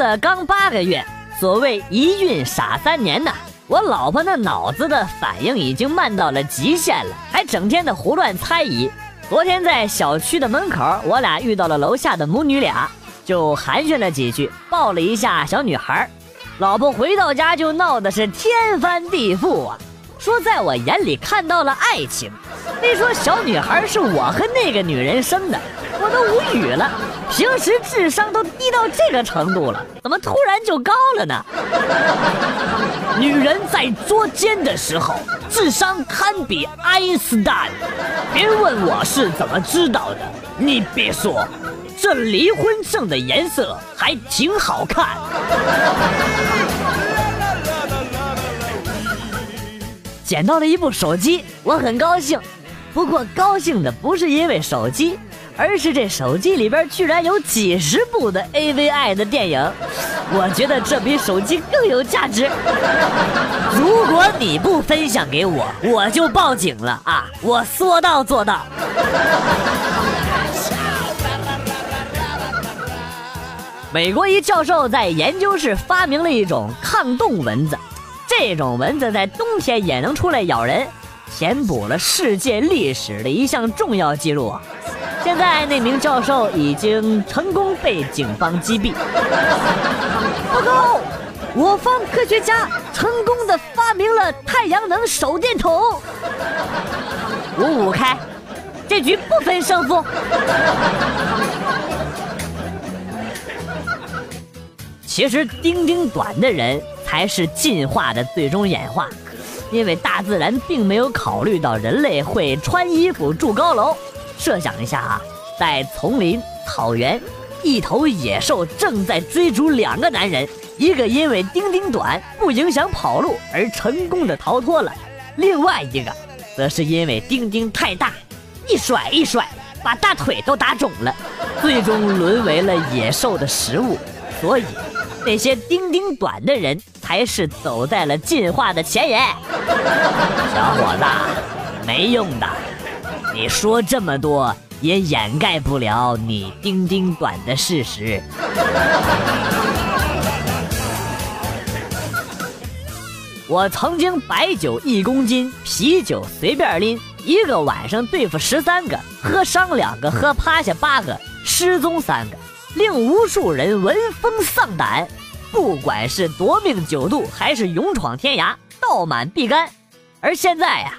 儿子刚八个月，所谓一孕傻三年呐。我老婆那脑子的反应已经慢到了极限了，还整天的胡乱猜疑。昨天在小区的门口，我俩遇到了楼下的母女俩，就寒暄了几句，抱了一下小女孩。老婆回到家就闹的是天翻地覆啊，说在我眼里看到了爱情，非说小女孩是我和那个女人生的，我都无语了。平时智商都低到这个程度了，怎么突然就高了呢？女人在捉奸的时候，智商堪比爱因斯坦。别问我是怎么知道的，你别说，这离婚证的颜色还挺好看。捡到了一部手机，我很高兴。不过高兴的不是因为手机。而是这手机里边居然有几十部的 AVI 的电影，我觉得这比手机更有价值。如果你不分享给我，我就报警了啊！我说到做到。美国一教授在研究室发明了一种抗冻蚊子，这种蚊子在冬天也能出来咬人，填补了世界历史的一项重要记录啊！现在那名教授已经成功被警方击毙。报告，我方科学家成功的发明了太阳能手电筒。五五开，这局不分胜负。其实丁丁短的人才是进化的最终演化，因为大自然并没有考虑到人类会穿衣服住高楼。设想一下啊，在丛林草原，一头野兽正在追逐两个男人，一个因为丁丁短不影响跑路而成功的逃脱了，另外一个则是因为丁丁太大，一甩一甩把大腿都打肿了，最终沦为了野兽的食物。所以，那些丁丁短的人才是走在了进化的前沿。小伙子，没用的。你说这么多也掩盖不了你丁丁短的事实。我曾经白酒一公斤，啤酒随便拎，一个晚上对付十三个，喝伤两个，喝趴下八个，失踪三个，令无数人闻风丧胆。不管是夺命九度，还是勇闯天涯，倒满必干。而现在呀。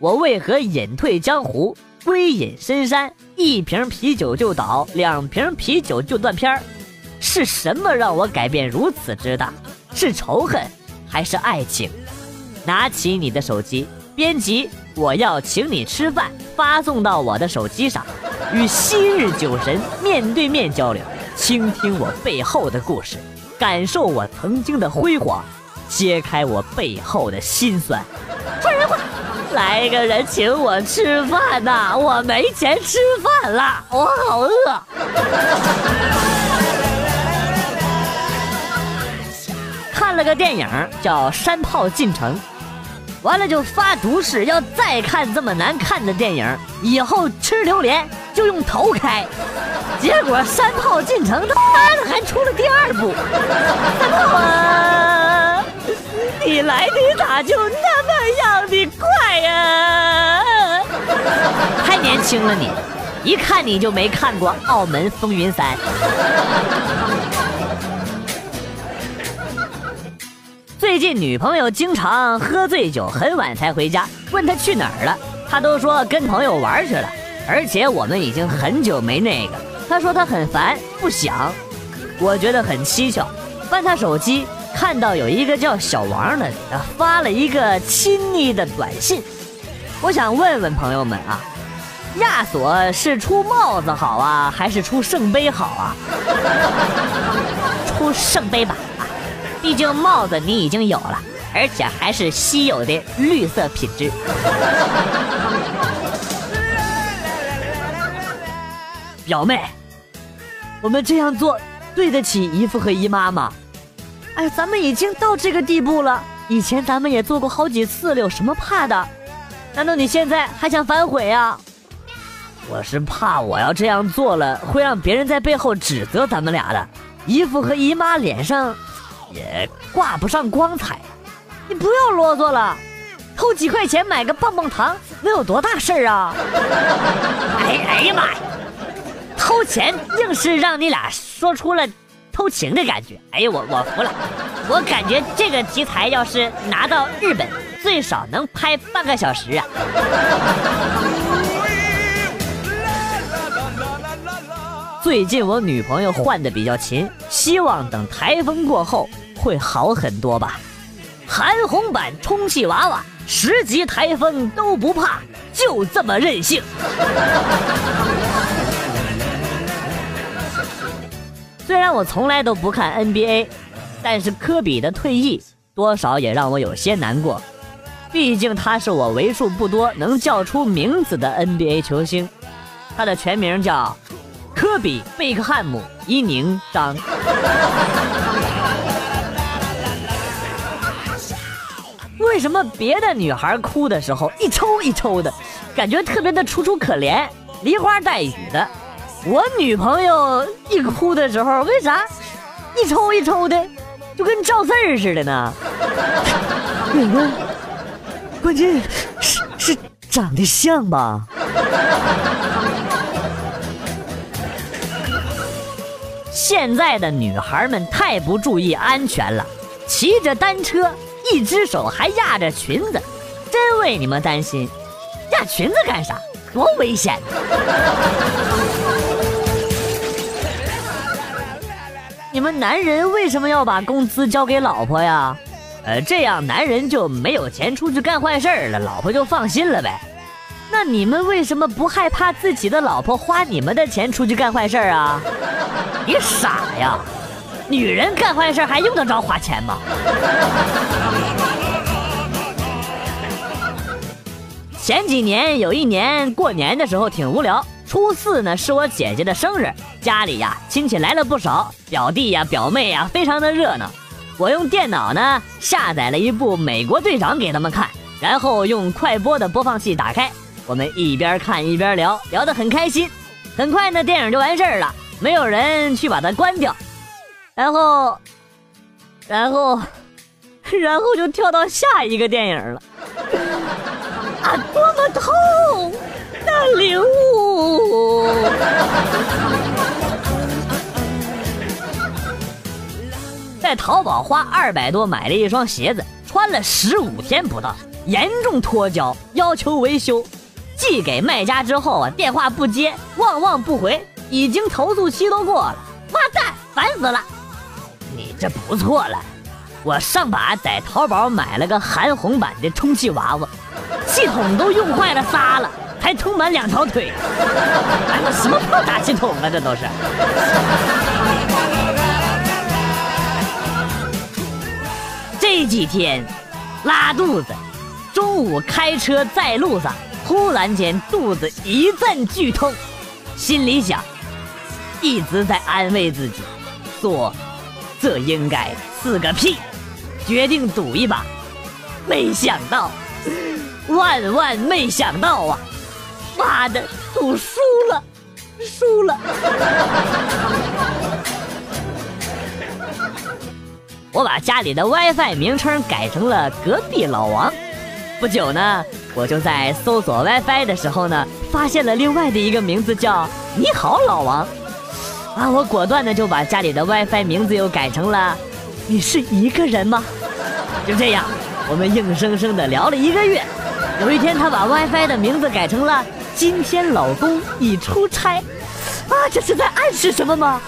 我为何隐退江湖，归隐深山？一瓶啤酒就倒，两瓶啤酒就断片儿，是什么让我改变如此之大？是仇恨，还是爱情？拿起你的手机，编辑“我要请你吃饭”，发送到我的手机上，与昔日酒神面对面交流，倾听我背后的故事，感受我曾经的辉煌，揭开我背后的辛酸。说人话。来一个人请我吃饭呐！我没钱吃饭了，我好饿。看了个电影叫《山炮进城》，完了就发毒誓，要再看这么难看的电影，以后吃榴莲就用头开。结果《山炮进城》他妈的还出了第二部。山炮啊，你来的咋就那么样的快呀？太年轻了你，一看你就没看过《澳门风云三》。最近女朋友经常喝醉酒，很晚才回家，问他去哪儿了，他都说跟朋友玩去了，而且我们已经很久没那个。他说他很烦，不想。我觉得很蹊跷，翻他手机。看到有一个叫小王的给他，发了一个亲昵的短信，我想问问朋友们啊，亚索是出帽子好啊，还是出圣杯好啊？出圣杯吧，毕竟帽子你已经有了，而且还是稀有的绿色品质。表妹，我们这样做对得起姨父和姨妈吗？哎，咱们已经到这个地步了。以前咱们也做过好几次了，有什么怕的？难道你现在还想反悔啊？我是怕我要这样做了，会让别人在背后指责咱们俩的。姨父和姨妈脸上也挂不上光彩。你不要啰嗦了，偷几块钱买个棒棒糖能有多大事儿啊？哎 哎呀妈呀！偷钱硬是让你俩说出了偷情的感觉。哎呀，我我服了，我感觉这个题材要是拿到日本，最少能拍半个小时啊。最近我女朋友换的比较勤，希望等台风过后会好很多吧。韩红版充气娃娃，十级台风都不怕，就这么任性。虽然我从来都不看 NBA，但是科比的退役多少也让我有些难过，毕竟他是我为数不多能叫出名字的 NBA 球星，他的全名叫。科比·贝克汉姆·伊宁张。为什么别的女孩哭的时候一抽一抽的，感觉特别的楚楚可怜、梨花带雨的？我女朋友一哭的时候，为啥一抽一抽的，就跟赵四儿似的呢？关键是是长得像吧？现在的女孩们太不注意安全了，骑着单车，一只手还压着裙子，真为你们担心。压裙子干啥？多危险！你们男人为什么要把工资交给老婆呀？呃，这样男人就没有钱出去干坏事了，老婆就放心了呗。那你们为什么不害怕自己的老婆花你们的钱出去干坏事啊？你傻呀！女人干坏事还用得着花钱吗？前几年有一年过年的时候挺无聊，初四呢是我姐姐的生日，家里呀亲戚来了不少，表弟呀表妹呀非常的热闹。我用电脑呢下载了一部《美国队长》给他们看，然后用快播的播放器打开。我们一边看一边聊，聊得很开心。很快呢，电影就完事儿了，没有人去把它关掉。然后，然后，然后就跳到下一个电影了。啊，多么痛的领悟！在淘宝花二百多买了一双鞋子，穿了十五天不到，严重脱胶，要求维修。寄给卖家之后啊，电话不接，旺旺不回，已经投诉期都过了。妈蛋，烦死了！你这不错了，我上把在淘宝买了个韩红版的充气娃娃，系统都用坏了仨了，还充满两条腿。买个什么破大气筒啊，这都是。这几天拉肚子，中午开车在路上。突然间肚子一阵剧痛，心里想，一直在安慰自己，说这应该是个屁，决定赌一把。没想到，万万没想到啊！妈的，赌输了，输了！我把家里的 WiFi 名称改成了“隔壁老王”。不久呢。我就在搜索 WiFi 的时候呢，发现了另外的一个名字叫“你好，老王”。啊，我果断的就把家里的 WiFi 名字又改成了“你是一个人吗？”就这样，我们硬生生的聊了一个月。有一天，他把 WiFi 的名字改成了“今天老公已出差”。啊，这是在暗示什么吗？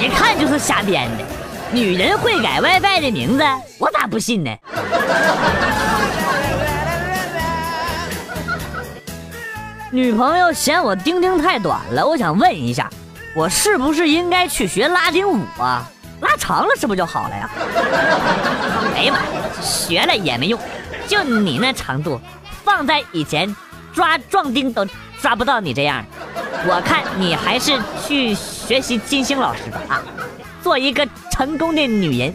一看就是瞎编的。女人会改 WiFi 的名字，我咋不信呢？女朋友嫌我丁丁太短了，我想问一下，我是不是应该去学拉丁舞啊？拉长了是不是就好了呀？哎呀妈，学了也没用，就你那长度，放在以前抓壮丁都抓不到你这样。我看你还是去学习金星老师吧啊，做一个成功的女人。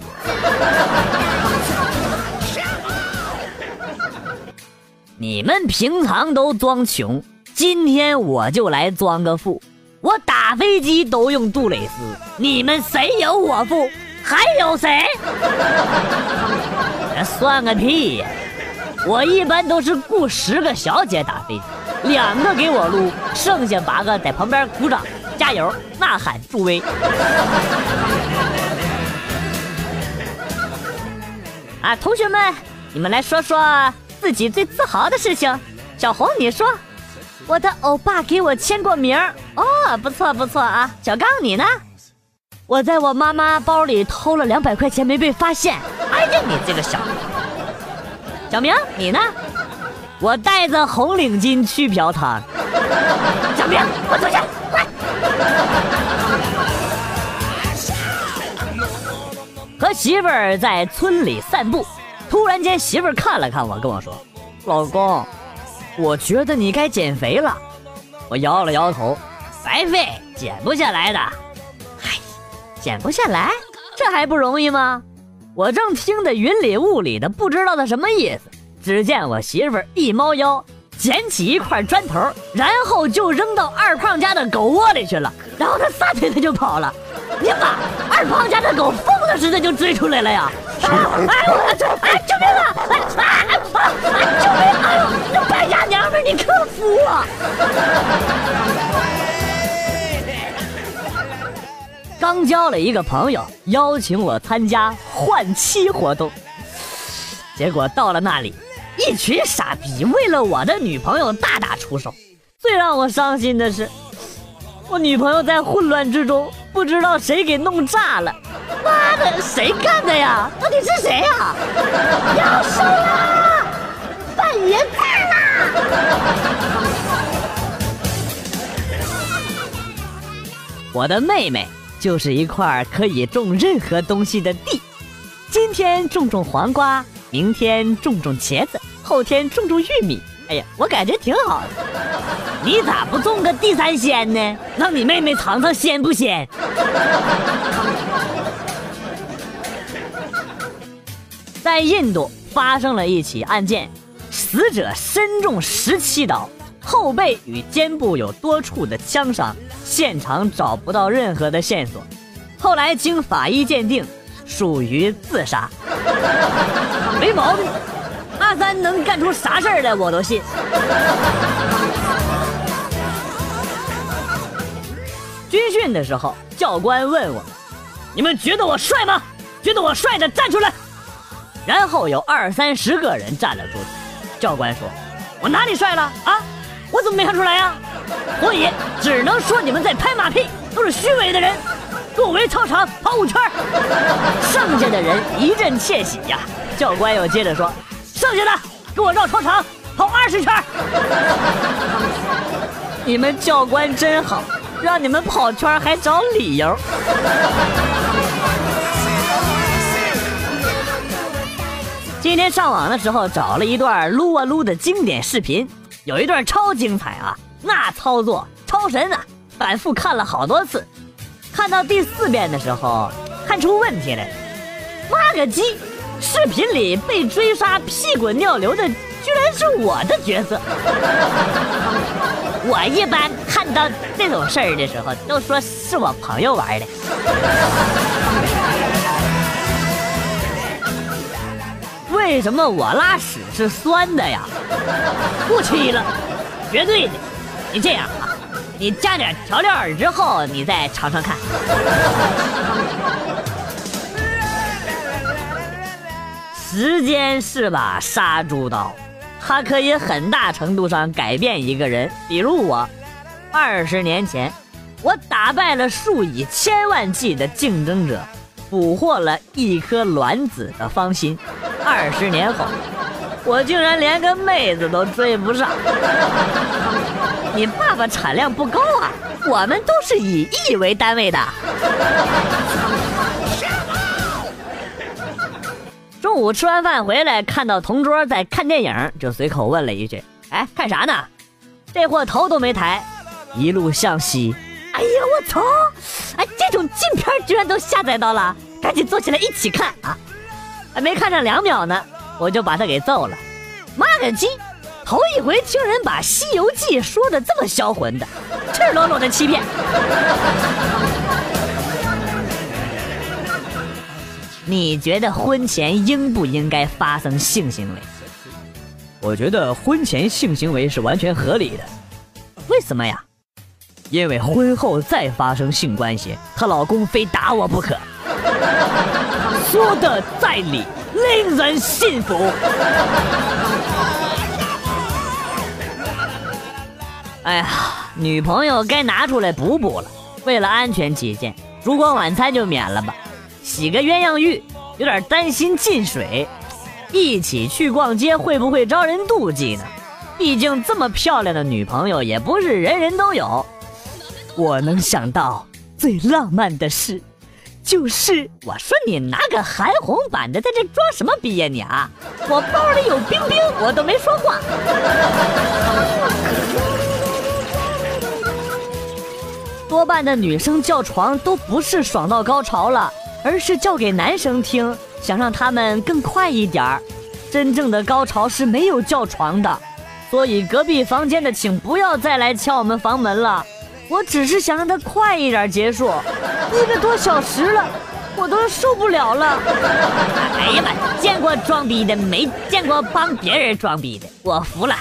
你们平常都装穷。今天我就来装个富，我打飞机都用杜蕾斯，你们谁有我富？还有谁？算个屁！呀！我一般都是雇十个小姐打飞机，两个给我撸，剩下八个在旁边鼓掌、加油、呐喊助威。啊，同学们，你们来说说自己最自豪的事情。小红，你说。我的欧巴给我签过名哦，不错不错啊。小刚你呢？我在我妈妈包里偷了两百块钱没被发现。哎呀，你这个小……小明你呢？我带着红领巾去嫖娼。小明，我坐下，快！和媳妇儿在村里散步，突然间媳妇儿看了看我，跟我说：“老公。”我觉得你该减肥了，我摇了摇头，白费，减不下来的。嗨，减不下来，这还不容易吗？我正听得云里雾里的，不知道他什么意思。只见我媳妇儿一猫腰，捡起一块砖头，然后就扔到二胖家的狗窝里去了。然后他撒腿他就跑了。你妈，二胖家的狗疯了似的就追出来了呀！啊哎我这哎救命啊！哎啊啊救命！哎呦，这败家娘们你可服我！刚交了一个朋友，邀请我参加换妻活动，结果到了那里，一群傻逼为了我的女朋友大打出手。最让我伤心的是，我女朋友在混乱之中。不知道谁给弄炸了，妈的，谁干的呀？到底是谁呀？要收啦，半爷在啦！我的妹妹就是一块可以种任何东西的地，今天种种黄瓜，明天种种茄子，后天种种玉米。哎呀，我感觉挺好的。你咋不种个地三鲜呢？让你妹妹尝尝鲜不鲜？在印度发生了一起案件，死者身中十七刀，后背与肩部有多处的枪伤，现场找不到任何的线索。后来经法医鉴定，属于自杀，没毛病。阿三能干出啥事儿来，我都信。军训的时候，教官问我：“你们觉得我帅吗？觉得我帅的站出来。”然后有二三十个人站了出来。教官说：“我哪里帅了啊？我怎么没看出来呀？所以只能说你们在拍马屁，都是虚伪的人。给我围操场跑五圈。”剩下的人一阵窃喜呀。教官又接着说。剩下的给我绕操场跑二十圈。你们教官真好，让你们跑圈还找理由。今天上网的时候找了一段撸啊撸的经典视频，有一段超精彩啊，那操作超神啊，反复看了好多次，看到第四遍的时候看出问题来了，妈个鸡！视频里被追杀、屁滚尿流的，居然是我的角色。我一般看到这种事儿的时候，都说是我朋友玩的。为什么我拉屎是酸的呀？不吹了，绝对的。你这样啊，你加点调料之后，你再尝尝看。时间是把杀猪刀，它可以很大程度上改变一个人。比如我，二十年前，我打败了数以千万计的竞争者，捕获了一颗卵子的芳心。二十年后，我竟然连个妹子都追不上。你爸爸产量不高啊？我们都是以亿为单位的。中午吃完饭回来，看到同桌在看电影，就随口问了一句：“哎，看啥呢？”这货头都没抬，一路向西。哎呀，我操！哎，这种禁片居然都下载到了，赶紧坐起来一起看啊！还没看上两秒呢，我就把他给揍了。妈个鸡！头一回听人把《西游记》说的这么销魂的，赤裸裸的欺骗。你觉得婚前应不应该发生性行为？我觉得婚前性行为是完全合理的。为什么呀？因为婚后再发生性关系，她老公非打我不可。说的在理，令人信服。哎呀，女朋友该拿出来补补了。为了安全起见，烛光晚餐就免了吧。洗个鸳鸯浴，有点担心进水。一起去逛街会不会招人妒忌呢？毕竟这么漂亮的女朋友也不是人人都有。我能想到最浪漫的事，就是我说你拿个韩红版的，在这装什么逼呀你啊！我包里有冰冰，我都没说话。多半的女生叫床都不是爽到高潮了，而是叫给男生听，想让他们更快一点儿。真正的高潮是没有叫床的，所以隔壁房间的请不要再来敲我们房门了。我只是想让它快一点结束，一个多小时了，我都受不了了。哎呀妈，见过装逼的，没见过帮别人装逼的，我服了。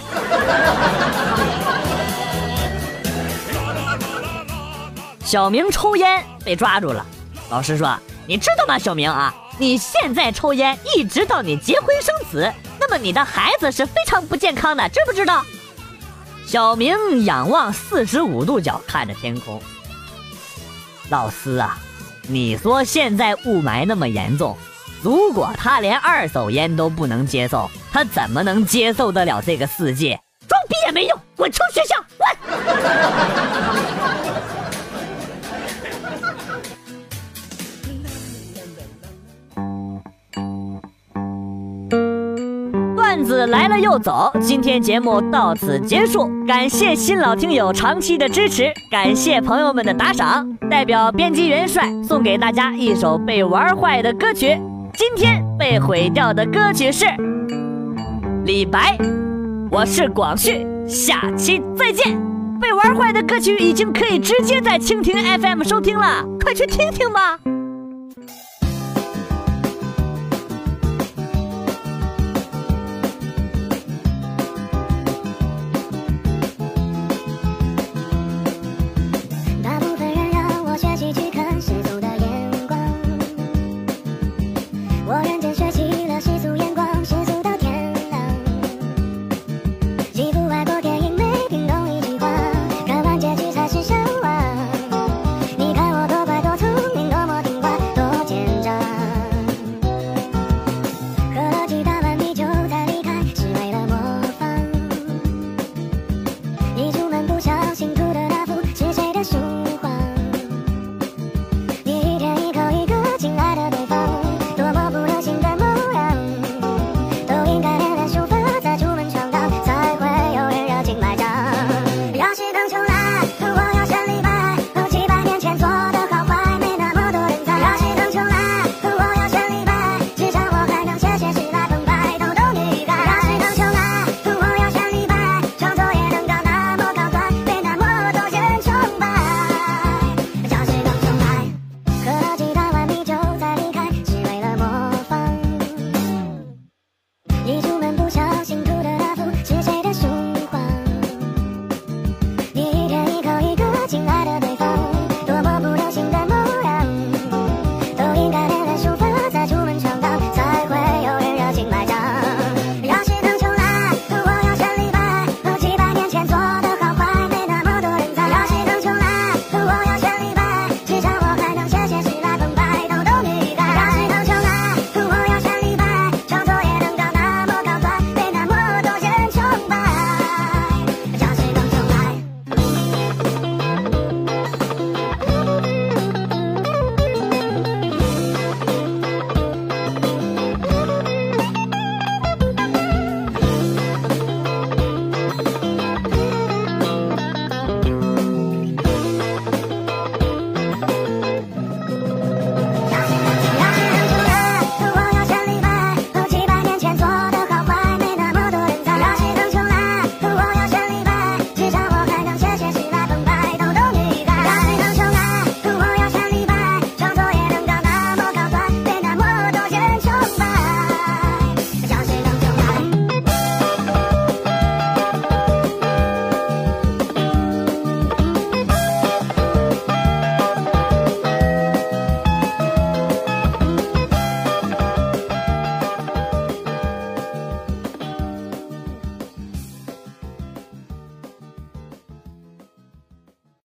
小明抽烟被抓住了，老师说：“你知道吗，小明啊，你现在抽烟，一直到你结婚生子，那么你的孩子是非常不健康的，知不知道？”小明仰望四十五度角看着天空。老师啊，你说现在雾霾那么严重，如果他连二手烟都不能接受，他怎么能接受得了这个世界？装逼也没用，滚出学校！滚子来了又走，今天节目到此结束，感谢新老听友长期的支持，感谢朋友们的打赏，代表编辑元帅送给大家一首被玩坏的歌曲。今天被毁掉的歌曲是李白，我是广旭，下期再见。被玩坏的歌曲已经可以直接在蜻蜓 FM 收听了，快去听听吧。